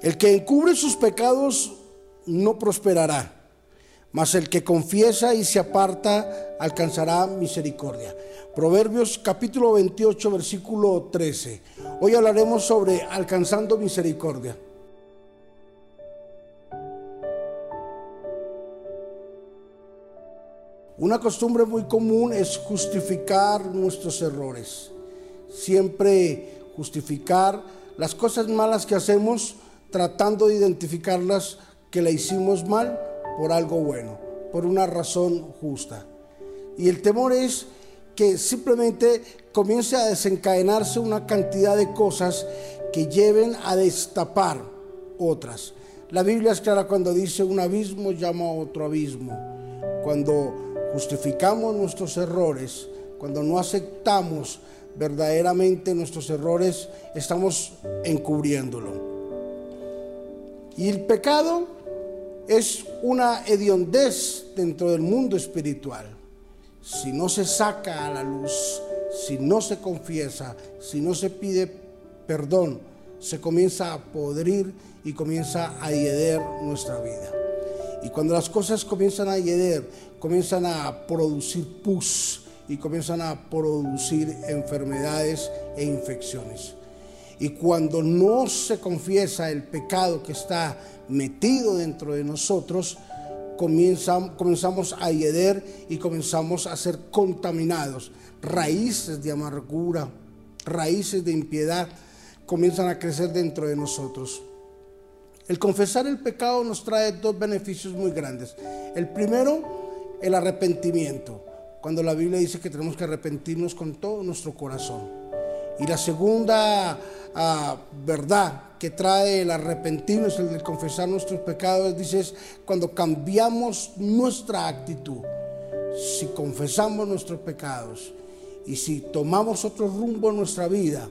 El que encubre sus pecados no prosperará, mas el que confiesa y se aparta alcanzará misericordia. Proverbios capítulo 28, versículo 13. Hoy hablaremos sobre alcanzando misericordia. Una costumbre muy común es justificar nuestros errores. Siempre justificar las cosas malas que hacemos tratando de identificarlas que la hicimos mal por algo bueno, por una razón justa. Y el temor es que simplemente comience a desencadenarse una cantidad de cosas que lleven a destapar otras. La Biblia es clara cuando dice un abismo llama a otro abismo. Cuando justificamos nuestros errores, cuando no aceptamos verdaderamente nuestros errores, estamos encubriéndolo. Y el pecado es una hediondez dentro del mundo espiritual. Si no se saca a la luz, si no se confiesa, si no se pide perdón, se comienza a podrir y comienza a hieder nuestra vida. Y cuando las cosas comienzan a hieder, comienzan a producir pus y comienzan a producir enfermedades e infecciones. Y cuando no se confiesa el pecado que está metido dentro de nosotros, comenzamos a hieder y comenzamos a ser contaminados. Raíces de amargura, raíces de impiedad comienzan a crecer dentro de nosotros. El confesar el pecado nos trae dos beneficios muy grandes. El primero, el arrepentimiento, cuando la Biblia dice que tenemos que arrepentirnos con todo nuestro corazón. Y la segunda ah, verdad que trae el arrepentirnos, el de confesar nuestros pecados, dice es cuando cambiamos nuestra actitud. Si confesamos nuestros pecados y si tomamos otro rumbo en nuestra vida,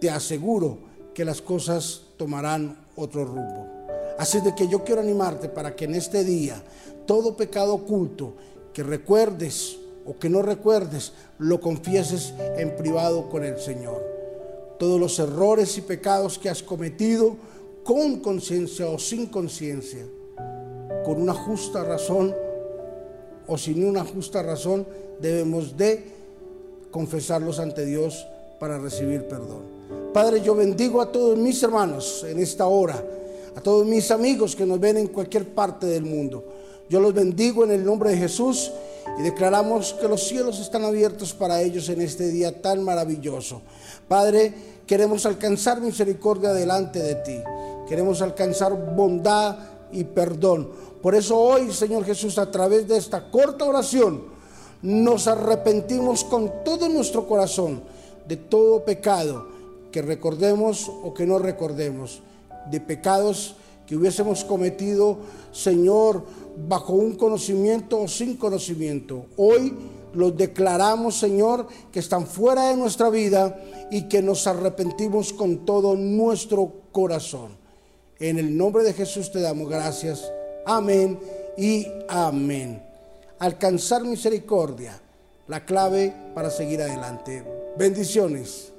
te aseguro que las cosas tomarán otro rumbo. Así de que yo quiero animarte para que en este día todo pecado oculto que recuerdes o que no recuerdes, lo confieses en privado con el Señor. Todos los errores y pecados que has cometido con conciencia o sin conciencia, con una justa razón o sin una justa razón, debemos de confesarlos ante Dios para recibir perdón. Padre, yo bendigo a todos mis hermanos en esta hora, a todos mis amigos que nos ven en cualquier parte del mundo. Yo los bendigo en el nombre de Jesús y declaramos que los cielos están abiertos para ellos en este día tan maravilloso. Padre, queremos alcanzar misericordia delante de ti. Queremos alcanzar bondad y perdón. Por eso hoy, Señor Jesús, a través de esta corta oración, nos arrepentimos con todo nuestro corazón de todo pecado que recordemos o que no recordemos, de pecados que hubiésemos cometido, Señor, bajo un conocimiento o sin conocimiento. Hoy los declaramos, Señor, que están fuera de nuestra vida y que nos arrepentimos con todo nuestro corazón. En el nombre de Jesús te damos gracias. Amén y amén. Alcanzar misericordia, la clave para seguir adelante. Bendiciones.